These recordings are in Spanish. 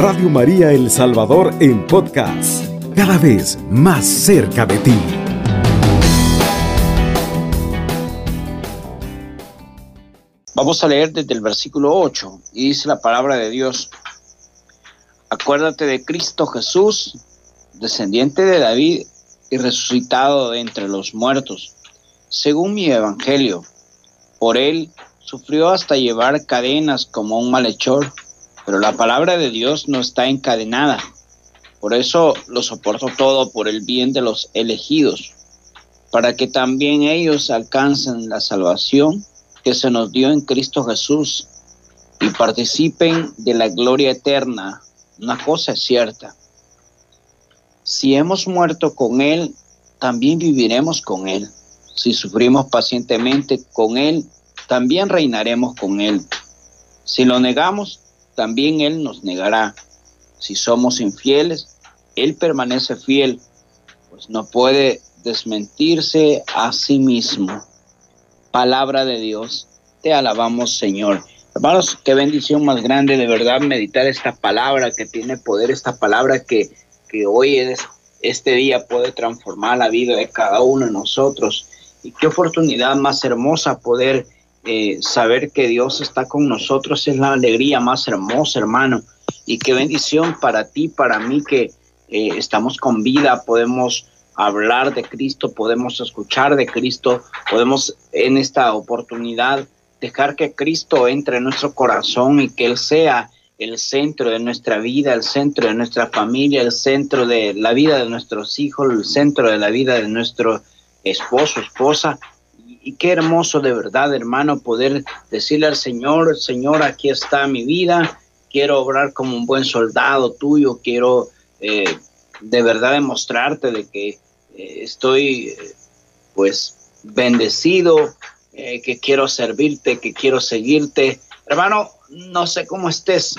Radio María El Salvador en podcast, cada vez más cerca de ti. Vamos a leer desde el versículo 8 y dice la palabra de Dios. Acuérdate de Cristo Jesús, descendiente de David y resucitado de entre los muertos, según mi evangelio. Por él sufrió hasta llevar cadenas como un malhechor, pero la palabra de Dios no está encadenada. Por eso lo soporto todo por el bien de los elegidos, para que también ellos alcancen la salvación que se nos dio en Cristo Jesús y participen de la gloria eterna. Una cosa es cierta. Si hemos muerto con Él, también viviremos con Él. Si sufrimos pacientemente con Él, también reinaremos con Él. Si lo negamos, también Él nos negará. Si somos infieles, Él permanece fiel, pues no puede desmentirse a sí mismo. Palabra de Dios, te alabamos Señor. Hermanos, qué bendición más grande de verdad meditar esta palabra que tiene poder, esta palabra que, que hoy es, este día puede transformar la vida de cada uno de nosotros. Y qué oportunidad más hermosa poder eh, saber que Dios está con nosotros es la alegría más hermosa, hermano. Y qué bendición para ti, para mí, que eh, estamos con vida, podemos hablar de Cristo, podemos escuchar de Cristo, podemos en esta oportunidad dejar que Cristo entre en nuestro corazón y que Él sea el centro de nuestra vida, el centro de nuestra familia, el centro de la vida de nuestros hijos, el centro de la vida de nuestro esposo, esposa, y qué hermoso de verdad, hermano, poder decirle al Señor, Señor, aquí está mi vida, quiero obrar como un buen soldado tuyo, quiero eh, de verdad demostrarte de que eh, estoy eh, pues bendecido, que quiero servirte, que quiero seguirte. Hermano, no sé cómo estés,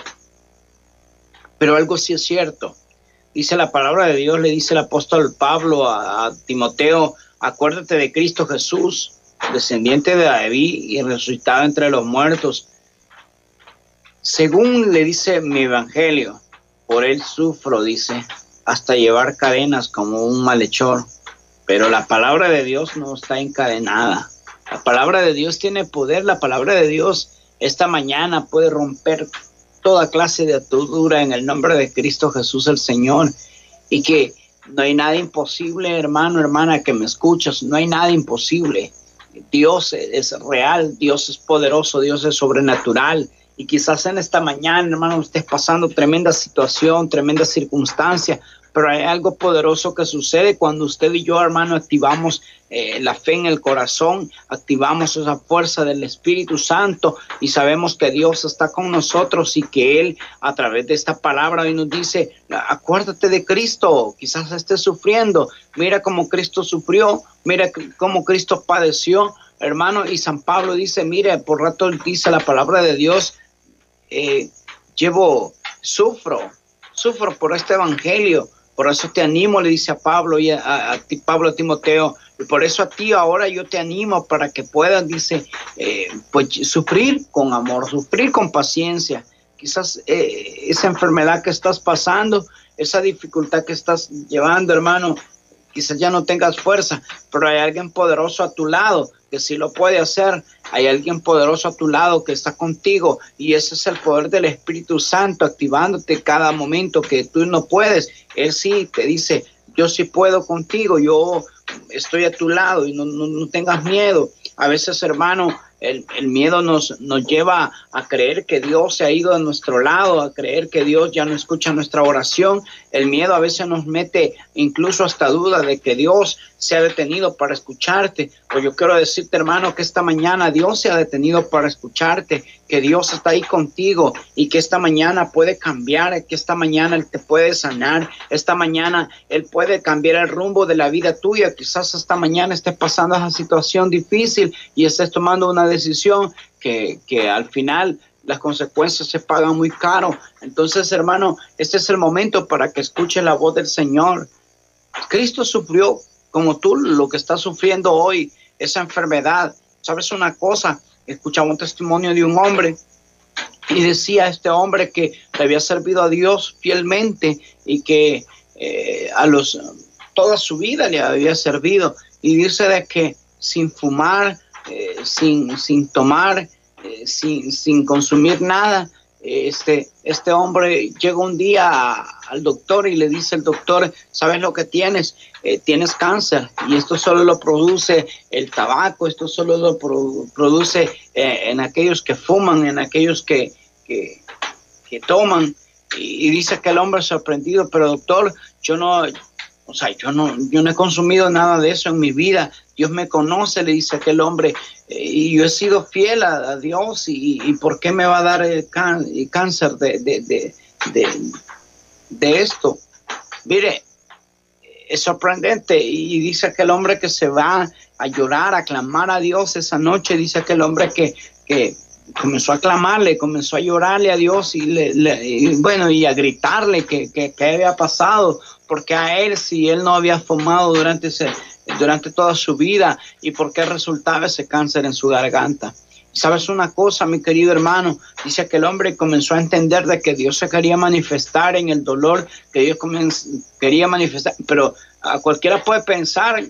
pero algo sí es cierto. Dice la palabra de Dios, le dice el apóstol Pablo a Timoteo, acuérdate de Cristo Jesús, descendiente de David y resucitado entre los muertos. Según le dice mi evangelio, por él sufro, dice, hasta llevar cadenas como un malhechor. Pero la palabra de Dios no está encadenada. La palabra de Dios tiene poder. La palabra de Dios esta mañana puede romper toda clase de atadura en el nombre de Cristo Jesús el Señor. Y que no hay nada imposible, hermano, hermana, que me escuchas. No hay nada imposible. Dios es real, Dios es poderoso, Dios es sobrenatural. Y quizás en esta mañana, hermano, estés pasando tremenda situación, tremenda circunstancia, pero hay algo poderoso que sucede cuando usted y yo, hermano, activamos eh, la fe en el corazón, activamos esa fuerza del Espíritu Santo y sabemos que Dios está con nosotros y que Él a través de esta palabra hoy nos dice, acuérdate de Cristo, quizás estés sufriendo, mira cómo Cristo sufrió, mira cómo Cristo padeció, hermano, y San Pablo dice, mire, por rato dice la palabra de Dios, eh, llevo, sufro, sufro por este evangelio, por eso te animo, le dice a Pablo y a, ti, Pablo a Timoteo, y por eso a ti ahora yo te animo para que puedas, dice, eh, pues sufrir con amor, sufrir con paciencia. Quizás eh, esa enfermedad que estás pasando, esa dificultad que estás llevando, hermano, quizás ya no tengas fuerza, pero hay alguien poderoso a tu lado que sí lo puede hacer. Hay alguien poderoso a tu lado que está contigo y ese es el poder del Espíritu Santo activándote cada momento que tú no puedes. Él sí te dice, yo sí puedo contigo, yo estoy a tu lado y no, no tengas miedo. A veces, hermano, el, miedo nos, nos lleva a creer que Dios se ha ido de nuestro lado, a creer que Dios ya no escucha nuestra oración. El miedo a veces nos mete incluso hasta duda de que Dios se ha detenido para escucharte. Pero yo quiero decirte, hermano, que esta mañana Dios se ha detenido para escucharte, que Dios está ahí contigo y que esta mañana puede cambiar, que esta mañana Él te puede sanar, esta mañana Él puede cambiar el rumbo de la vida tuya. Quizás esta mañana estés pasando esa situación difícil y estés tomando una decisión que, que al final las consecuencias se pagan muy caro. Entonces, hermano, este es el momento para que escuche la voz del Señor. Cristo sufrió como tú lo que estás sufriendo hoy, esa enfermedad. ¿Sabes una cosa? Escuchaba un testimonio de un hombre Y decía este hombre que le había servido a Dios fielmente y que eh, a los toda su vida le había servido. Y dice de que sin fumar, eh, sin, sin tomar, eh, sin, sin consumir nada, este, este hombre llega un día al doctor y le dice el doctor, ¿sabes lo que tienes? Eh, tienes cáncer y esto solo lo produce el tabaco, esto solo lo produce eh, en aquellos que fuman, en aquellos que, que, toman. Y, y, dice que el hombre sorprendido, pero doctor, yo no, o sea, yo no, yo no he consumido nada de eso en mi vida. Dios me conoce, le dice aquel hombre, eh, y yo he sido fiel a, Dios, y, ¿por qué me va a dar el, cáncer de, de, de, esto? Mire, es sorprendente, y dice aquel hombre que se va a llorar, a clamar a Dios esa noche, dice aquel hombre que, que comenzó a clamarle, comenzó a llorarle a Dios y, le, bueno, y a gritarle que, que, que, había pasado, porque a él si él no había fumado durante, ese, durante toda su vida y por qué resultaba ese cáncer en su garganta. ¿Sabes una cosa, mi querido hermano? Dice que el hombre comenzó a entender de que Dios se quería manifestar en el dolor, que Dios quería manifestar, pero a cualquiera puede pensar,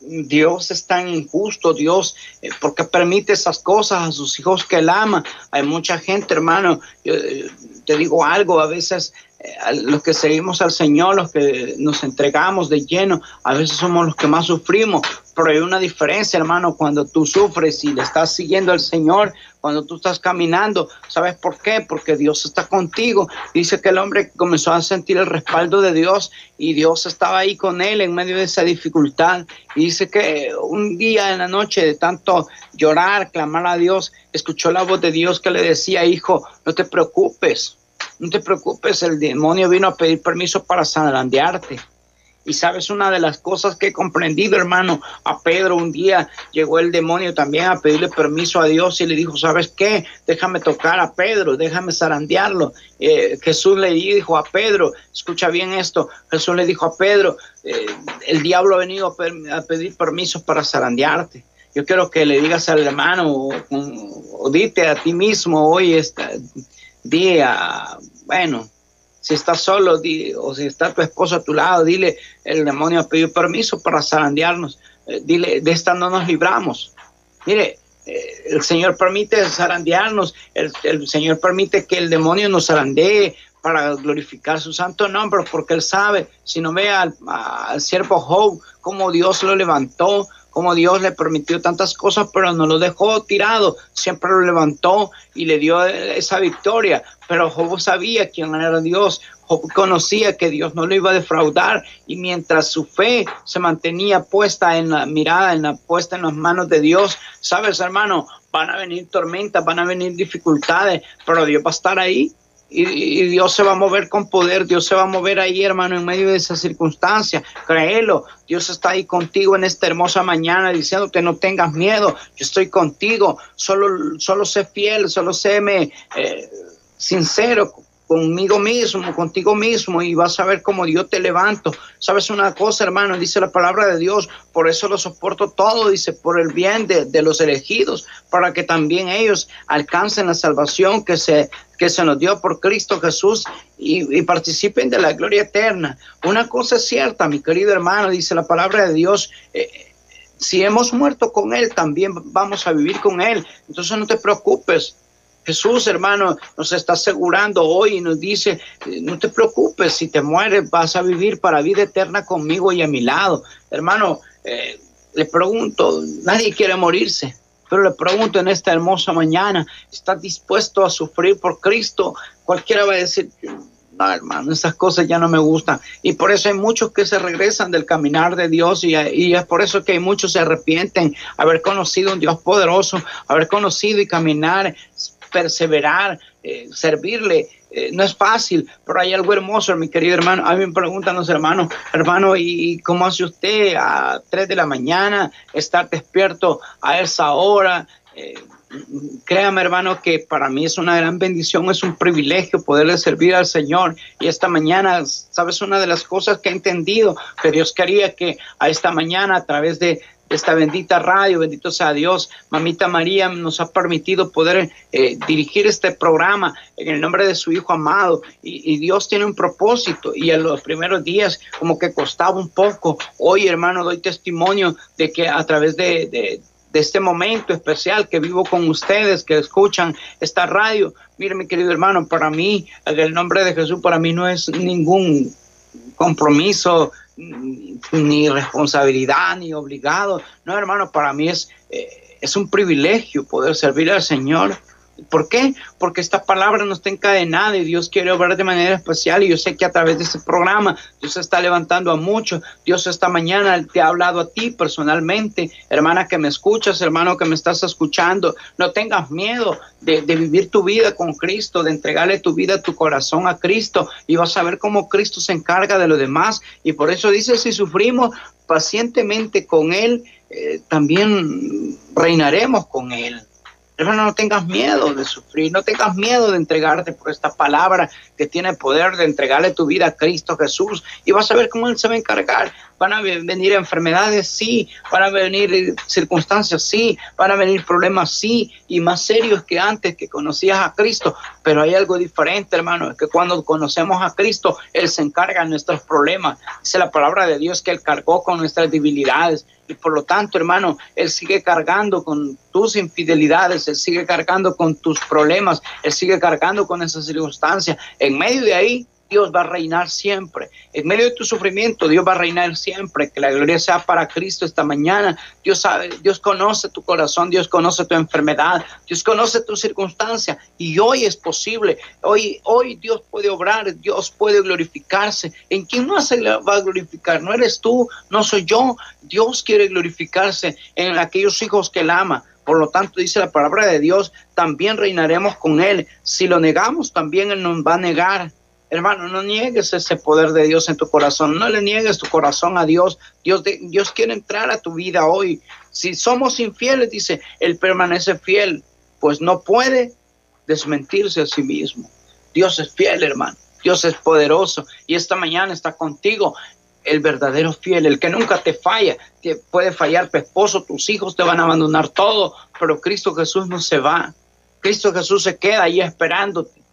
Dios es tan injusto, Dios, eh, porque permite esas cosas a sus hijos que él ama. Hay mucha gente, hermano, yo, eh, te digo algo, a veces los que seguimos al Señor, los que nos entregamos de lleno, a veces somos los que más sufrimos, pero hay una diferencia, hermano, cuando tú sufres y le estás siguiendo al Señor, cuando tú estás caminando, ¿sabes por qué? Porque Dios está contigo. Dice que el hombre comenzó a sentir el respaldo de Dios y Dios estaba ahí con él en medio de esa dificultad. Dice que un día en la noche de tanto llorar, clamar a Dios, escuchó la voz de Dios que le decía, hijo, no te preocupes no te preocupes, el demonio vino a pedir permiso para zarandearte. Y sabes, una de las cosas que he comprendido, hermano, a Pedro un día llegó el demonio también a pedirle permiso a Dios y le dijo, ¿sabes qué? Déjame tocar a Pedro, déjame zarandearlo. Eh, Jesús le dijo a Pedro, escucha bien esto, Jesús le dijo a Pedro, eh, el diablo ha venido a, pedir permiso para zarandearte. Yo quiero que le digas al hermano o, o, dite a ti mismo hoy, esta, día, bueno, si estás solo o si está tu esposo a tu lado, dile, el demonio ha pedido permiso para zarandearnos, eh, dile, de esta no nos libramos. Mire, eh, el Señor permite zarandearnos, el, Señor permite que el demonio nos zarandee para glorificar su santo nombre, porque Él sabe, si no ve al, al siervo Job, cómo Dios lo levantó, como Dios le permitió tantas cosas, pero no lo dejó tirado, siempre lo levantó y le dio esa victoria. Pero Job sabía quién era Dios, Job conocía que Dios no lo iba a defraudar. Y mientras su fe se mantenía puesta en la mirada, en la puesta en las manos de Dios, sabes hermano, van a venir tormentas, van a venir dificultades, pero Dios va a estar ahí y, Dios se va a mover con poder, Dios se va a mover ahí, hermano, en medio de esa circunstancia. Créelo, Dios está ahí contigo en esta hermosa mañana diciéndote no tengas miedo, yo estoy contigo, solo, solo sé fiel, solo séme eh, sincero conmigo mismo, contigo mismo, y vas a ver cómo Dios te levanto. Sabes una cosa, hermano, dice la palabra de Dios, por eso lo soporto todo, dice, por el bien de, los elegidos, para que también ellos alcancen la salvación que se, que se nos dio por Cristo Jesús y, participen de la gloria eterna. Una cosa es cierta, mi querido hermano, dice la palabra de Dios. Eh, si hemos muerto con Él, también vamos a vivir con Él. Entonces no te preocupes, Jesús, hermano, nos está asegurando hoy y nos dice, no te preocupes, si te mueres vas a vivir para vida eterna conmigo y a mi lado. Hermano, eh, le pregunto, nadie quiere morirse, pero le pregunto en esta hermosa mañana, ¿estás dispuesto a sufrir por Cristo? Cualquiera va a decir, no, hermano, esas cosas ya no me gustan. Y por eso hay muchos que se regresan del caminar de Dios y, es por eso que hay muchos se arrepienten haber conocido un Dios poderoso, haber conocido y caminar perseverar, eh, servirle. Eh, no es fácil, pero hay algo hermoso, mi querido hermano. A mí me preguntan los hermanos, hermano, ¿y cómo hace usted a 3 de la mañana estar despierto a esa hora? Eh, créame, hermano, que para mí es una gran bendición, es un privilegio poderle servir al Señor. Y esta mañana, sabes, una de las cosas que he entendido, que Dios quería que a esta mañana, a través de, esta bendita radio, bendito sea Dios. Mamita María nos ha permitido poder eh, dirigir este programa en el nombre de su Hijo amado. Y, Dios tiene un propósito. Y en los primeros días como que costaba un poco. Hoy, hermano, doy testimonio de que a través de, de de este momento especial que vivo con ustedes, que escuchan esta radio. Mire, mi querido hermano, para mí, en el nombre de Jesús, para mí no es ningún compromiso, ni responsabilidad, ni obligado. No, hermano, para mí es, eh, es un privilegio poder servir al Señor ¿Por qué? Porque esta palabra no está encadenada y Dios quiere obrar de manera especial y yo sé que a través de este programa Dios está levantando a muchos. Dios esta mañana te ha hablado a ti personalmente, hermana que me escuchas, hermano que me estás escuchando. No tengas miedo de, vivir tu vida con Cristo, de entregarle tu vida, tu corazón a Cristo y vas a ver cómo Cristo se encarga de lo demás. Y por eso dice, si sufrimos pacientemente con Él, eh, también reinaremos con Él. Hermano, no tengas miedo de sufrir, no tengas miedo de entregarte por esta palabra que tiene poder de entregarle tu vida a Cristo Jesús y vas a ver cómo Él se va a encargar. Van a venir enfermedades, sí, van a venir circunstancias, sí, van a venir problemas, sí, y más serios que antes que conocías a Cristo. Pero hay algo diferente, hermano, es que cuando conocemos a Cristo, Él se encarga de nuestros problemas. Dice la palabra de Dios que Él cargó con nuestras debilidades y por lo tanto, hermano, Él sigue cargando con tus infidelidades, Él sigue cargando con tus problemas, Él sigue cargando con esas circunstancias. En medio de ahí, Dios va a reinar siempre. En medio de tu sufrimiento, Dios va a reinar siempre. Que la gloria sea para Cristo esta mañana. Dios sabe, Dios conoce tu corazón, Dios conoce tu enfermedad, Dios conoce tu circunstancia. Y hoy es posible. Hoy, hoy Dios puede obrar, Dios puede glorificarse. ¿En quién más se va a glorificar? No eres tú, no soy yo. Dios quiere glorificarse en aquellos hijos que Él ama. Por lo tanto, dice la palabra de Dios, también reinaremos con Él. Si lo negamos, también Él nos va a negar. Hermano, no niegues ese poder de Dios en tu corazón, no le niegues tu corazón a Dios. Dios, Dios quiere entrar a tu vida hoy. Si somos infieles, dice, Él permanece fiel, pues no puede desmentirse a sí mismo. Dios es fiel, hermano. Dios es poderoso y esta mañana está contigo el verdadero fiel, el que nunca te falla. Te puede fallar tu esposo, tus hijos te van a abandonar todo, pero Cristo Jesús no se va. Cristo Jesús se queda ahí esperándote.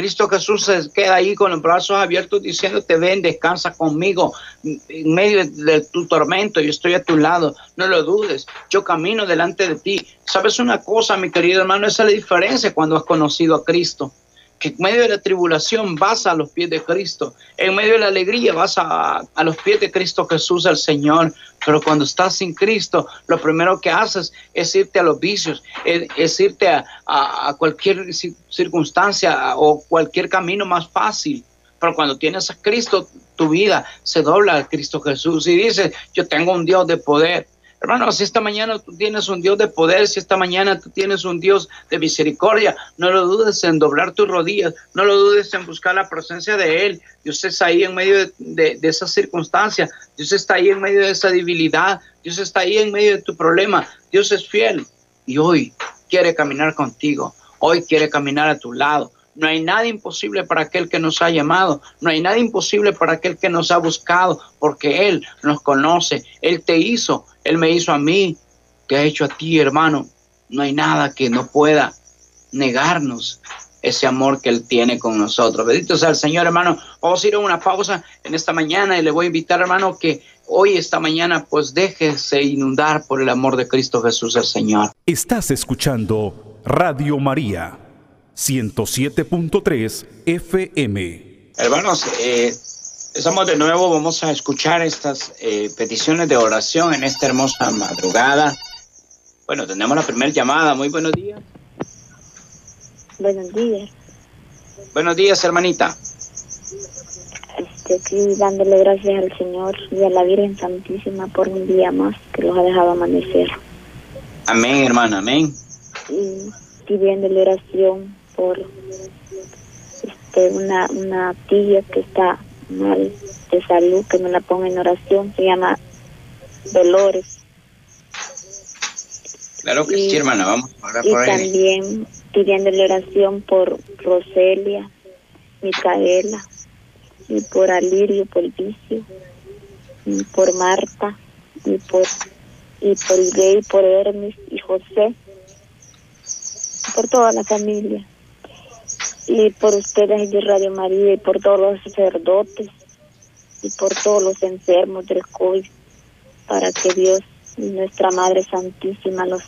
Cristo Jesús se queda ahí con los brazos abiertos diciéndote, ven, descansa conmigo en medio de tu tormento, yo estoy a tu lado, no lo dudes, yo camino delante de ti. ¿Sabes una cosa, mi querido hermano? Esa es la diferencia cuando has conocido a Cristo que en medio de la tribulación vas a los pies de Cristo, en medio de la alegría vas a, los pies de Cristo Jesús, el Señor, pero cuando estás sin Cristo, lo primero que haces es irte a los vicios, es, irte a, cualquier circunstancia o cualquier camino más fácil. Pero cuando tienes a Cristo, tu vida se dobla a Cristo Jesús y dices, yo tengo un Dios de poder, Hermano, si esta mañana tú tienes un Dios de poder, si esta mañana tú tienes un Dios de misericordia, no lo dudes en doblar tus rodillas, no lo dudes en buscar la presencia de Él. Dios está ahí en medio de, de, esas circunstancias, Dios está ahí en medio de esa debilidad, Dios está ahí en medio de tu problema, Dios es fiel y hoy quiere caminar contigo, hoy quiere caminar a tu lado. No hay nada imposible para aquel que nos ha llamado. No hay nada imposible para aquel que nos ha buscado, porque Él nos conoce. Él te hizo, Él me hizo a mí, te ha hecho a ti, hermano. No hay nada que no pueda negarnos ese amor que Él tiene con nosotros. Bendito sea el Señor, hermano. Vamos a ir a una pausa en esta mañana y le voy a invitar, hermano, que hoy, esta mañana, pues déjese inundar por el amor de Cristo Jesús, el Señor. Estás escuchando Radio María 107.3 FM. Hermanos, eh, estamos de nuevo, vamos a escuchar estas eh, peticiones de oración en esta hermosa madrugada. Bueno, tenemos la primera llamada. Muy buenos días. Buenos días. Buenos días, hermanita. Estoy aquí dándole gracias al Señor y a la Virgen Santísima por un día más que los ha dejado amanecer. Amén, hermana, amén. Y pidiéndole oración por este, una, una tía que está mal de salud, que me la ponga en oración, se llama Dolores. Claro que sí, hermana, vamos a y también pidiéndole oración por Roselia, Micaela, y por Alirio, por Vicio, y por Marta, y por y por Irei, por Hermes y José, por toda la familia, y por ustedes de Radio María, y por todos los sacerdotes, y por todos los enfermos del COVID, para que Dios y nuestra Madre Santísima los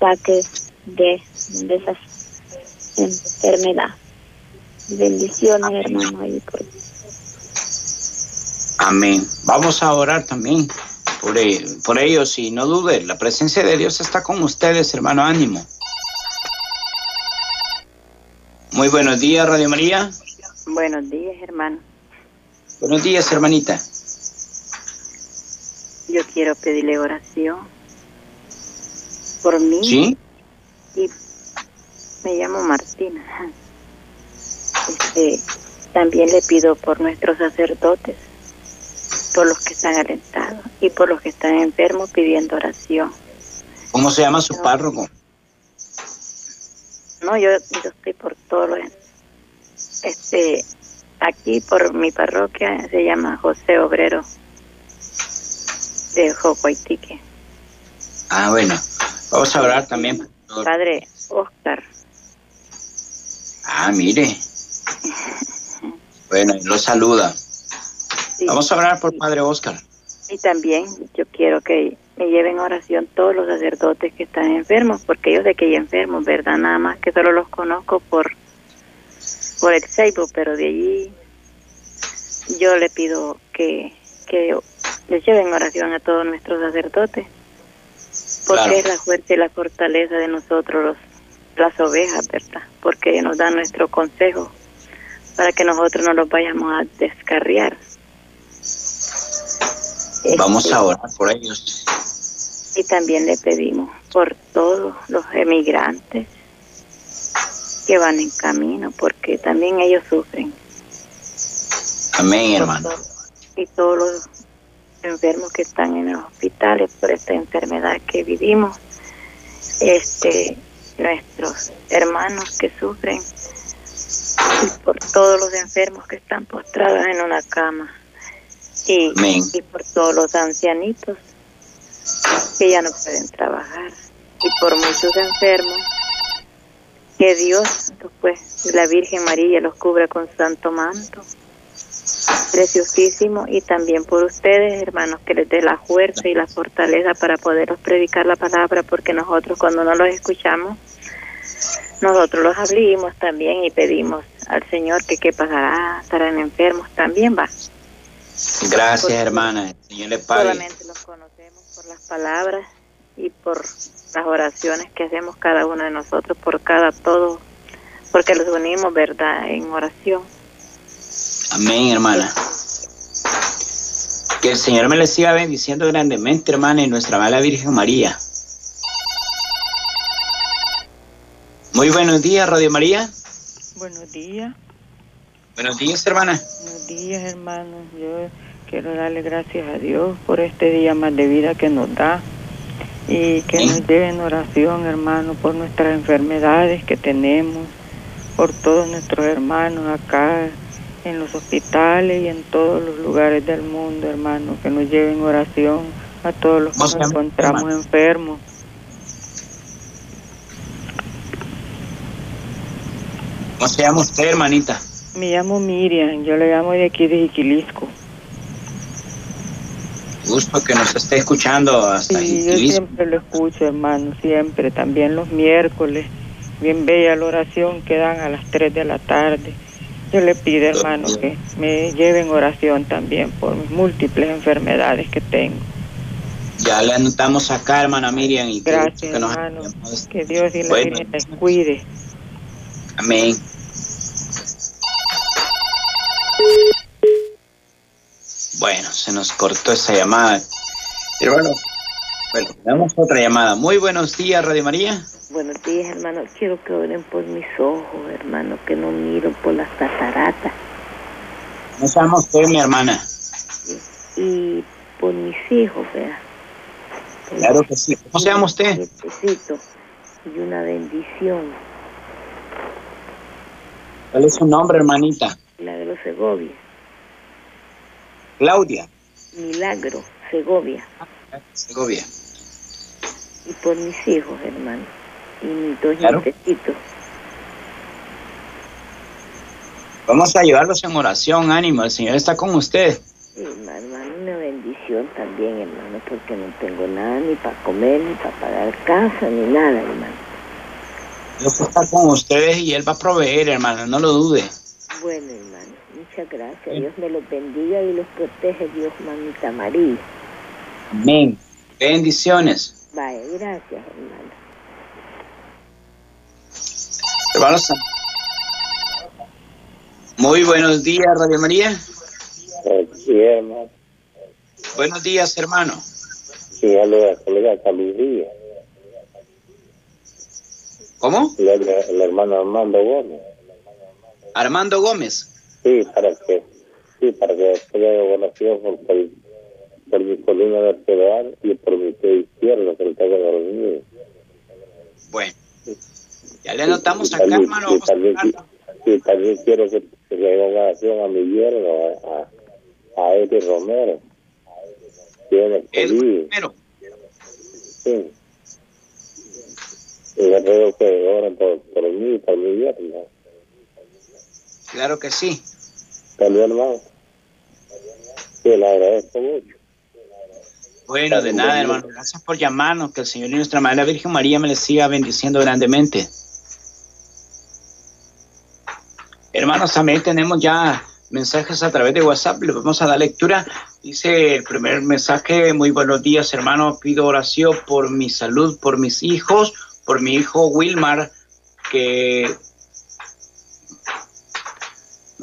saque de, de esa enfermedad. Bendiciones, hermano. Ahí por... Amén. Vamos a orar también por, e- por ellos y no dude, la presencia de Dios está con ustedes, hermano. Ánimo. Muy buenos días, Radio María. Buenos días, hermano. Buenos días, hermanita. Yo quiero pedirle oración por mí ¿Sí? y me llamo Martina. Este, también le pido por nuestros sacerdotes, por los que están alentados y por los que están enfermos pidiendo oración. ¿Cómo se llama su párroco? No, yo, yo estoy por todo lo este aquí por mi parroquia se llama José Obrero de Jocoitique. Ah, bueno. Vamos a orar también. por- Padre Oscar, Ah, mire. Bueno, lo saluda. sí. Vamos a orar por Padre Oscar. Y también yo quiero que me lleven a oración todos los sacerdotes que están enfermos, porque yo sé que hay enfermos, ¿verdad? Nada más que solo los conozco por, por el Facebook, pero de allí yo le pido que, que les lleven oración a todos nuestros sacerdotes, porque Claro. es la fuerza y la fortaleza de nosotros, los, las ovejas, ¿verdad? Porque ellos nos dan nuestro consejo para que nosotros no los vayamos a descarriar. Vamos Este, a orar por ellos. Y también le pedimos por todos los emigrantes que van en camino, porque también ellos sufren. Amén, hermano. Y todos los enfermos que están en los hospitales por esta enfermedad que vivimos, este, nuestros hermanos que sufren, y por todos los enfermos que están postrados en una cama, y, Amén. y por todos los ancianitos que ya no pueden trabajar. Y por muchos enfermos que Dios pues la Virgen María los cubra con su santo manto. Preciosísimo. Y también por ustedes hermanos que les dé la fuerza y la fortaleza para poderos predicar la palabra porque nosotros cuando no los escuchamos nosotros los abrimos también y pedimos al Señor que qué pasará estarán enfermos también va. Gracias, Porque hermana. El Señor le pague. solamente los conocemos por las palabras y por las oraciones que hacemos cada uno de nosotros por cada todo, porque los unimos, ¿verdad?, en oración. Amén, hermana. Que el Señor me le siga bendiciendo grandemente, hermana, y nuestra mala Virgen María. Muy buenos días, Radio María. Buenos días, Buenos días, hermana. buenos días hermanos. Yo quiero darle gracias a Dios por este día más de vida que nos da y que nos lleve en oración, hermano, por nuestras enfermedades que tenemos, por todos nuestros hermanos acá en los hospitales y en todos los lugares del mundo, hermano, que nos lleven oración a todos los que ¿Cómo se nos encontramos enfermos. ¿Cómo se llama usted, hermanita? Me llamo Miriam, yo le llamo de aquí de Jiquilisco. Gusto que nos esté escuchando hasta Sí, yo siempre lo escucho, hermano, siempre, también los miércoles. Bien bella la oración que dan a las 3 de la tarde. Yo le pido, hermano, que me lleven oración también por mis múltiples enfermedades que tengo. Ya le anotamos acá, hermana Miriam. Y Gracias, que nos hermano. hayamos- Que Dios y la Bueno. Virgen les cuide. Amén. Bueno, se nos cortó esa llamada. Pero bueno, bueno, tenemos otra llamada. Muy buenos días, Radio María. Buenos días, hermano. Quiero que oren por mis ojos, hermano, que no miro por las cataratas ¿Cómo se llama usted, mi hermana? y por mis hijos, vea. Claro que sí. ¿Cómo se llama usted? Necesito y una bendición, ¿Cuál es su nombre, hermanita? la de los Segovia, Claudia. Milagro, Segovia. Segovia. y por mis hijos, hermano, y mis dos claro. Vamos a ayudarlos en oración, ánimo, el Señor está con usted. Sí, hermano, una bendición también, hermano, porque no tengo nada ni para comer, ni para pagar casa, ni nada, hermano. Dios está con ustedes y Él va a proveer, hermano, no lo dude. Bueno, hermano, muchas gracias. Dios me los bendiga y los protege, Dios, mamita María. Amén. Bendiciones. Vaya, gracias, hermano. Hermanos, muy buenos días, Radio María. Sí, hermano. Buenos días, hermano. Sí, a colega Díaz. ¿Cómo? El, el, hermano Armando Gómez. Armando Gómez. Sí, para que, sí, para que de oración por, por, por mi columna vertebral y por mi pie izquierdo, que tengo dormido. Bueno, ya le anotamos acá, hermano. Sí, también, sí, también quiero que, que le haga oración a mi yerno, a, a Eddie Romero. Tiene Romero. Sí. Y le ruego que oren por, por mí y por mi yerno. Claro que sí. También, hermano. Sí, le agradezco mucho. Bueno, de nada, hermano. Gracias por llamarnos. Que el Señor y nuestra Madre la Virgen María me les siga bendiciendo grandemente. Hermanos, también tenemos ya mensajes a través de WhatsApp. Le vamos a dar lectura. Dice el primer mensaje, muy buenos días, hermano. Pido oración por mi salud, por mis hijos, por mi hijo Wilmar, que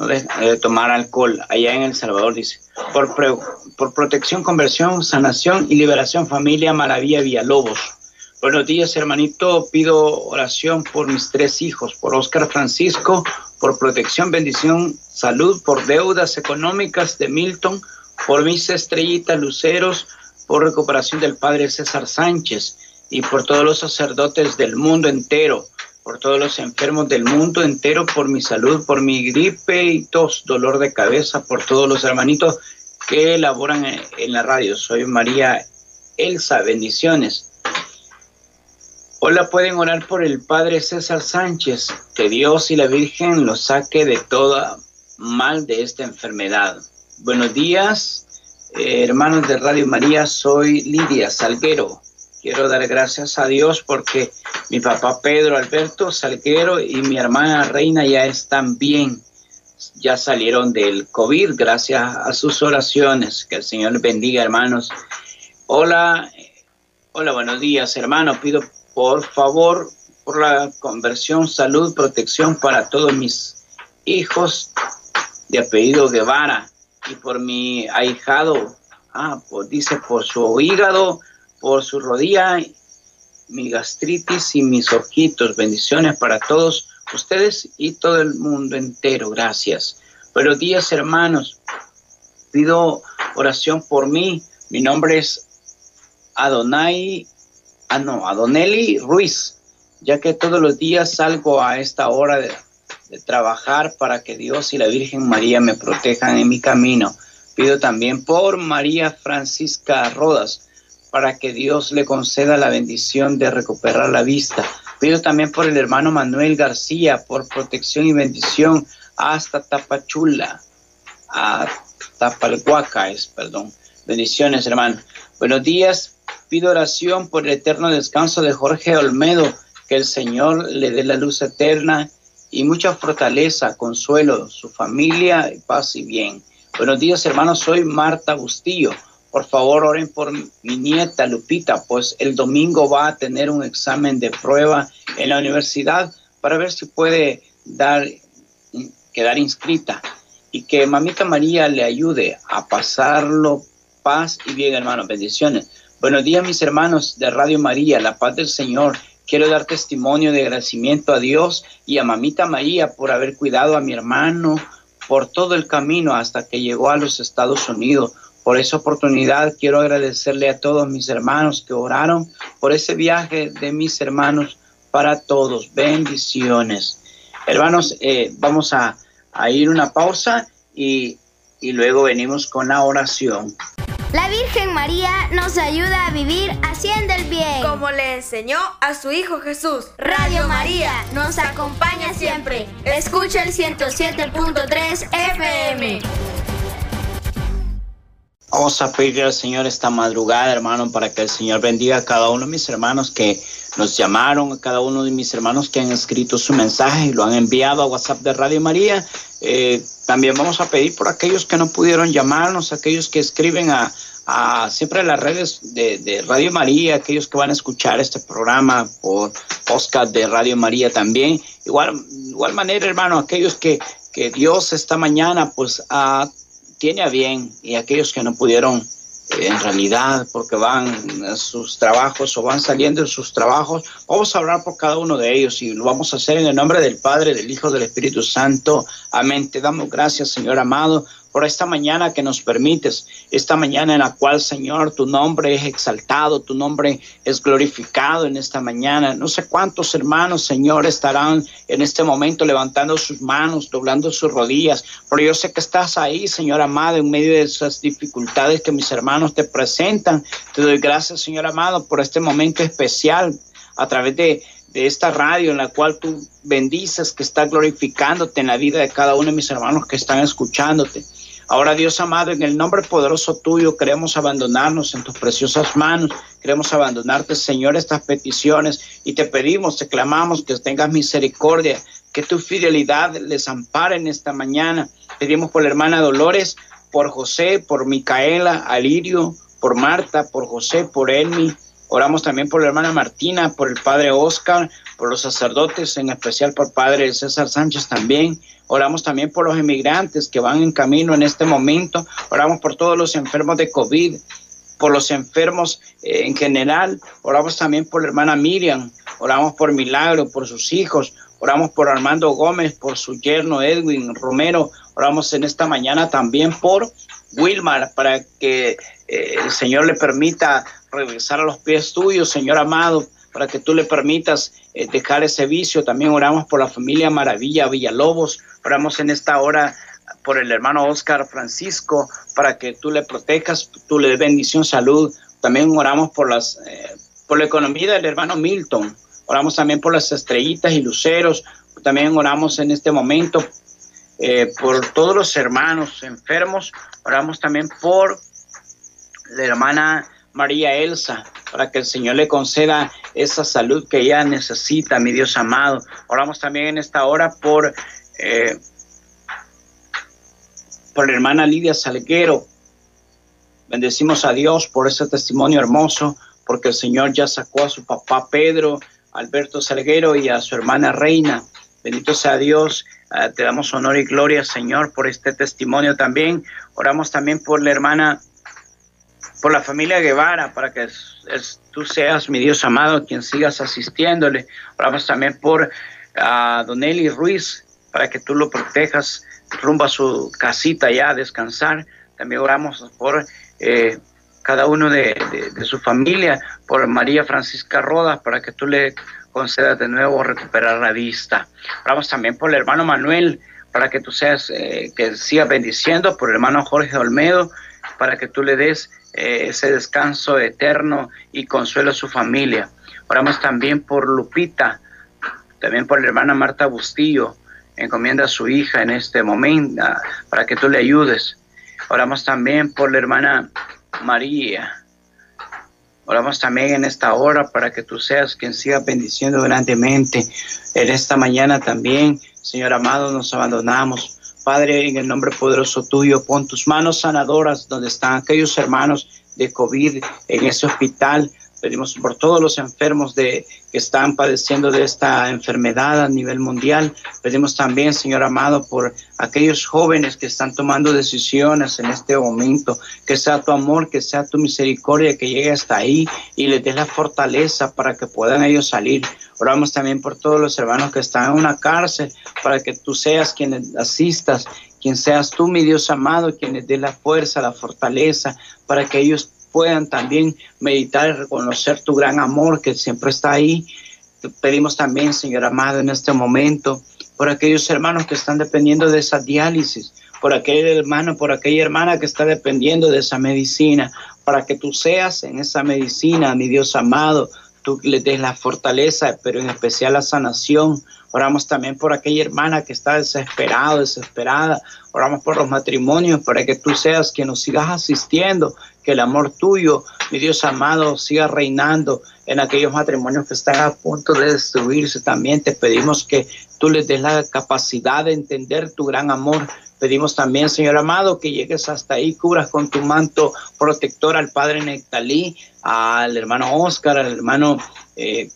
de tomar alcohol allá en El Salvador, dice. Por, por protección, conversión, sanación y liberación, familia Maravilla Villalobos. Buenos días, hermanito. Pido oración por mis tres hijos, por Oscar Francisco, por protección, bendición, salud, por deudas económicas de Milton, por mis estrellitas luceros, por recuperación del Padre César Sánchez y por todos los sacerdotes del mundo entero por todos los enfermos del mundo entero, por mi salud, por mi gripe y tos, dolor de cabeza, por todos los hermanitos que laboran en, la radio. Soy María Elsa, bendiciones. Hola, pueden orar por el Padre César Sánchez, que Dios y la Virgen lo saque de toda mal de esta enfermedad. Buenos días, eh, hermanos de Radio María, soy Lidia Salguero. Quiero dar gracias a Dios porque mi papá Pedro Alberto Salguero y mi hermana Reina ya están bien. Ya salieron del COVID gracias a sus oraciones. Que el Señor bendiga, hermanos. Hola, hola, buenos días, hermanos. Pido por favor por la conversión, salud, protección para todos mis hijos de apellido Guevara y por mi ahijado, ah, pues dice por su hígado por su rodilla, mi gastritis y mis ojitos. Bendiciones para todos ustedes y todo el mundo entero. Gracias. Buenos días, hermanos. Pido oración por mí. Mi nombre es Adonai, ah no, Adoneli Ruiz, ya que todos los días salgo a esta hora de, de trabajar para que Dios y la Virgen María me protejan en mi camino. Pido también por María Francisca Rodas, para que Dios le conceda la bendición de recuperar la vista. Pido también por el hermano Manuel García, por protección y bendición hasta Tapachula, a Tapalhuaca, es, perdón. Bendiciones, hermano. Buenos días. Pido oración por el eterno descanso de Jorge Olmedo, que el Señor le dé la luz eterna y mucha fortaleza, consuelo, su familia, paz y bien. Buenos días, hermanos. Soy Marta Bustillo por favor, oren por mi nieta Lupita, pues el domingo va a tener un examen de prueba en la universidad para ver si puede dar, quedar inscrita y que mamita María le ayude a pasarlo paz y bien, hermanos. Bendiciones. Buenos días, mis hermanos de Radio María, la paz del Señor. Quiero dar testimonio de agradecimiento a Dios y a mamita María por haber cuidado a mi hermano por todo el camino hasta que llegó a los Estados Unidos por esa oportunidad quiero agradecerle a todos mis hermanos que oraron por ese viaje de mis hermanos para todos. Bendiciones. Hermanos, eh, vamos a, a, ir una pausa y, y luego venimos con la oración. La Virgen María nos ayuda a vivir haciendo el bien. Como le enseñó a su Hijo Jesús. Radio María nos acompaña siempre. Escucha el 107.3 FM. Vamos a pedirle al Señor esta madrugada, hermano, para que el Señor bendiga a cada uno de mis hermanos que nos llamaron, a cada uno de mis hermanos que han escrito su mensaje y lo han enviado a WhatsApp de Radio María. Eh, también vamos a pedir por aquellos que no pudieron llamarnos, aquellos que escriben a, siempre las redes de, Radio María, aquellos que van a escuchar este programa por podcast de Radio María también. Igual, igual manera, hermano, aquellos que, que Dios esta mañana pues ha tiene a bien y aquellos que no pudieron eh, en realidad porque van a sus trabajos o van saliendo de sus trabajos, vamos a hablar por cada uno de ellos y lo vamos a hacer en el nombre del Padre, del Hijo, del Espíritu Santo. Amén. Te damos gracias, Señor amado, por esta mañana que nos permites, esta mañana en la cual, Señor, tu nombre es exaltado, tu nombre es glorificado en esta mañana. No sé cuántos hermanos, Señor, estarán en este momento levantando sus manos, doblando sus rodillas, pero yo sé que estás ahí, Señor amado, en medio de esas dificultades que mis hermanos te presentan. Te doy gracias, Señor amado, por este momento especial a través de de esta radio en la cual tú bendices, que está glorificándote en la vida de cada uno de mis hermanos que están escuchándote. Ahora, Dios amado, en el nombre poderoso tuyo, queremos abandonarnos en tus preciosas manos. Queremos abandonarte, Señor, estas peticiones y te pedimos, te clamamos que tengas misericordia, que tu fidelidad les ampare en esta mañana. Pedimos por la hermana Dolores, por José, por Micaela, Alirio, por Marta, por José, por Elmi. Oramos también por la hermana Martina, por el padre Oscar, por los sacerdotes, en especial por padre César Sánchez también. Oramos también por los emigrantes que van en camino en este momento. Oramos por todos los enfermos de COVID, por los enfermos eh, en general. Oramos también por la hermana Miriam. Oramos por Milagro, por sus hijos. Oramos por Armando Gómez, por su yerno Edwin Romero. Oramos en esta mañana también por Wilmar, para que eh, el Señor le permita regresar a los pies tuyos, Señor amado, para que tú le permitas eh, dejar ese vicio. También oramos por la familia Maravilla Villalobos. Oramos en esta hora por el hermano Oscar Francisco, para que tú le protejas, tú le des bendición, salud. También oramos por, las, eh, por la economía del hermano Milton. Oramos también por las estrellitas y luceros. También oramos en este momento eh, por todos los hermanos enfermos. Oramos también por la hermana María Elsa, para que el Señor le conceda esa salud que ella necesita, mi Dios amado. Oramos también en esta hora por, eh, por la hermana Lidia Salguero. Bendecimos a Dios por ese testimonio hermoso, porque el Señor ya sacó a su papá Pedro, Alberto Salguero y a su hermana Reina. Bendito sea Dios. Uh, te damos honor y gloria, Señor, por este testimonio también. Oramos también por la hermana por la familia Guevara, para que es, es, tú seas, mi Dios amado, quien sigas asistiéndole. Oramos también por uh, Don Eli Ruiz, para que tú lo protejas rumbo a su casita ya a descansar. También oramos por eh, cada uno de, de, de, su familia, por María Francisca Rodas, para que tú le concedas de nuevo recuperar la vista. Oramos también por el hermano Manuel, para que tú seas, eh, que sigas bendiciendo, por el hermano Jorge Olmedo, para que tú le des eh, ese descanso eterno y consuelo a su familia. Oramos también por Lupita, también por la hermana Marta Bustillo, encomienda a su hija en este momento para que tú le ayudes. Oramos también por la hermana María. Oramos también en esta hora para que tú seas quien siga bendiciendo grandemente. En esta mañana también, Señor amado, nos abandonamos Padre, en el nombre poderoso tuyo, pon tus manos sanadoras donde están aquellos hermanos de COVID en ese hospital. Pedimos por todos los enfermos de, que están padeciendo de esta enfermedad a nivel mundial. Pedimos también, Señor amado, por aquellos jóvenes que están tomando decisiones en este momento. Que sea tu amor, que sea tu misericordia, que llegue hasta ahí y les des la fortaleza para que puedan ellos salir. Oramos también por todos los hermanos que están en una cárcel, para que tú seas quien asistas, quien seas tú, mi Dios amado, quien les dé la fuerza, la fortaleza, para que ellos puedan también meditar y reconocer tu gran amor que siempre está ahí. Pedimos también, Señor amado, en este momento, por aquellos hermanos que están dependiendo de esa diálisis. por aquel hermano, por aquella hermana que está dependiendo de esa medicina, para que tú seas en esa medicina, mi Dios amado, tú le des la fortaleza, pero en especial la sanación. Oramos también por aquella hermana que está desesperada, desesperada. Oramos por los matrimonios para que tú seas quien nos sigas asistiendo, que el amor tuyo, mi Dios amado, siga reinando en aquellos matrimonios que están a punto de destruirse. También te pedimos que tú les des la capacidad de entender tu gran amor. Pedimos también, Señor amado, que llegues hasta ahí, cubras con tu manto protector al Padre Nectalí, al hermano Oscar, al hermano eh,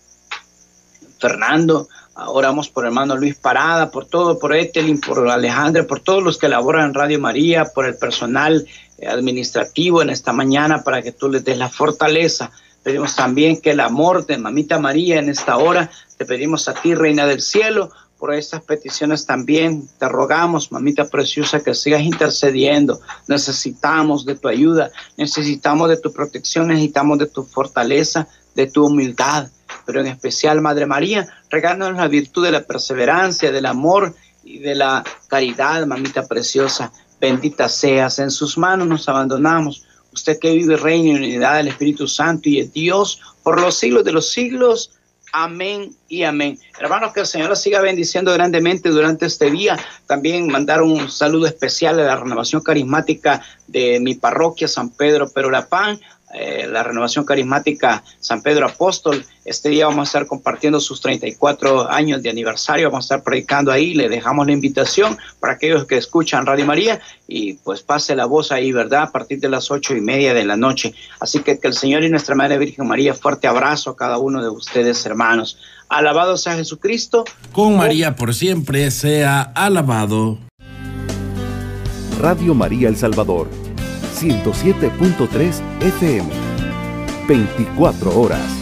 Fernando. Oramos por hermano Luis Parada, por todo, por Etelin, por Alejandra, por todos los que laboran en Radio María, por el personal administrativo en esta mañana para que tú les des la fortaleza. Pedimos también que el amor de Mamita María en esta hora, te pedimos a ti, Reina del Cielo, por estas peticiones también. Te rogamos, mamita preciosa, que sigas intercediendo. Necesitamos de tu ayuda, necesitamos de tu protección, necesitamos de tu fortaleza, de tu humildad. Pero en especial, Madre María, regálanos la virtud de la perseverancia, del amor y de la caridad, mamita preciosa bendita seas, en sus manos nos abandonamos. Usted que vive, reina en unidad del Espíritu Santo y es Dios por los siglos de los siglos. Amén y amén. Hermanos, que el Señor siga bendiciendo grandemente durante este día. También mandar un saludo especial a la renovación carismática de mi parroquia San Pedro Perolapán, eh, la renovación carismática San Pedro Apóstol. Este día vamos a estar compartiendo sus 34 años de aniversario, vamos a estar predicando ahí, le dejamos la invitación para aquellos que escuchan Radio María y pues pase la voz ahí, ¿verdad? A partir de las ocho y media de la noche. Así que que el Señor y nuestra Madre Virgen María, fuerte abrazo a cada uno de ustedes, hermanos. Alabado sea Jesucristo. Con María por siempre sea alabado. Radio María El Salvador 107.3 FM. 24 horas.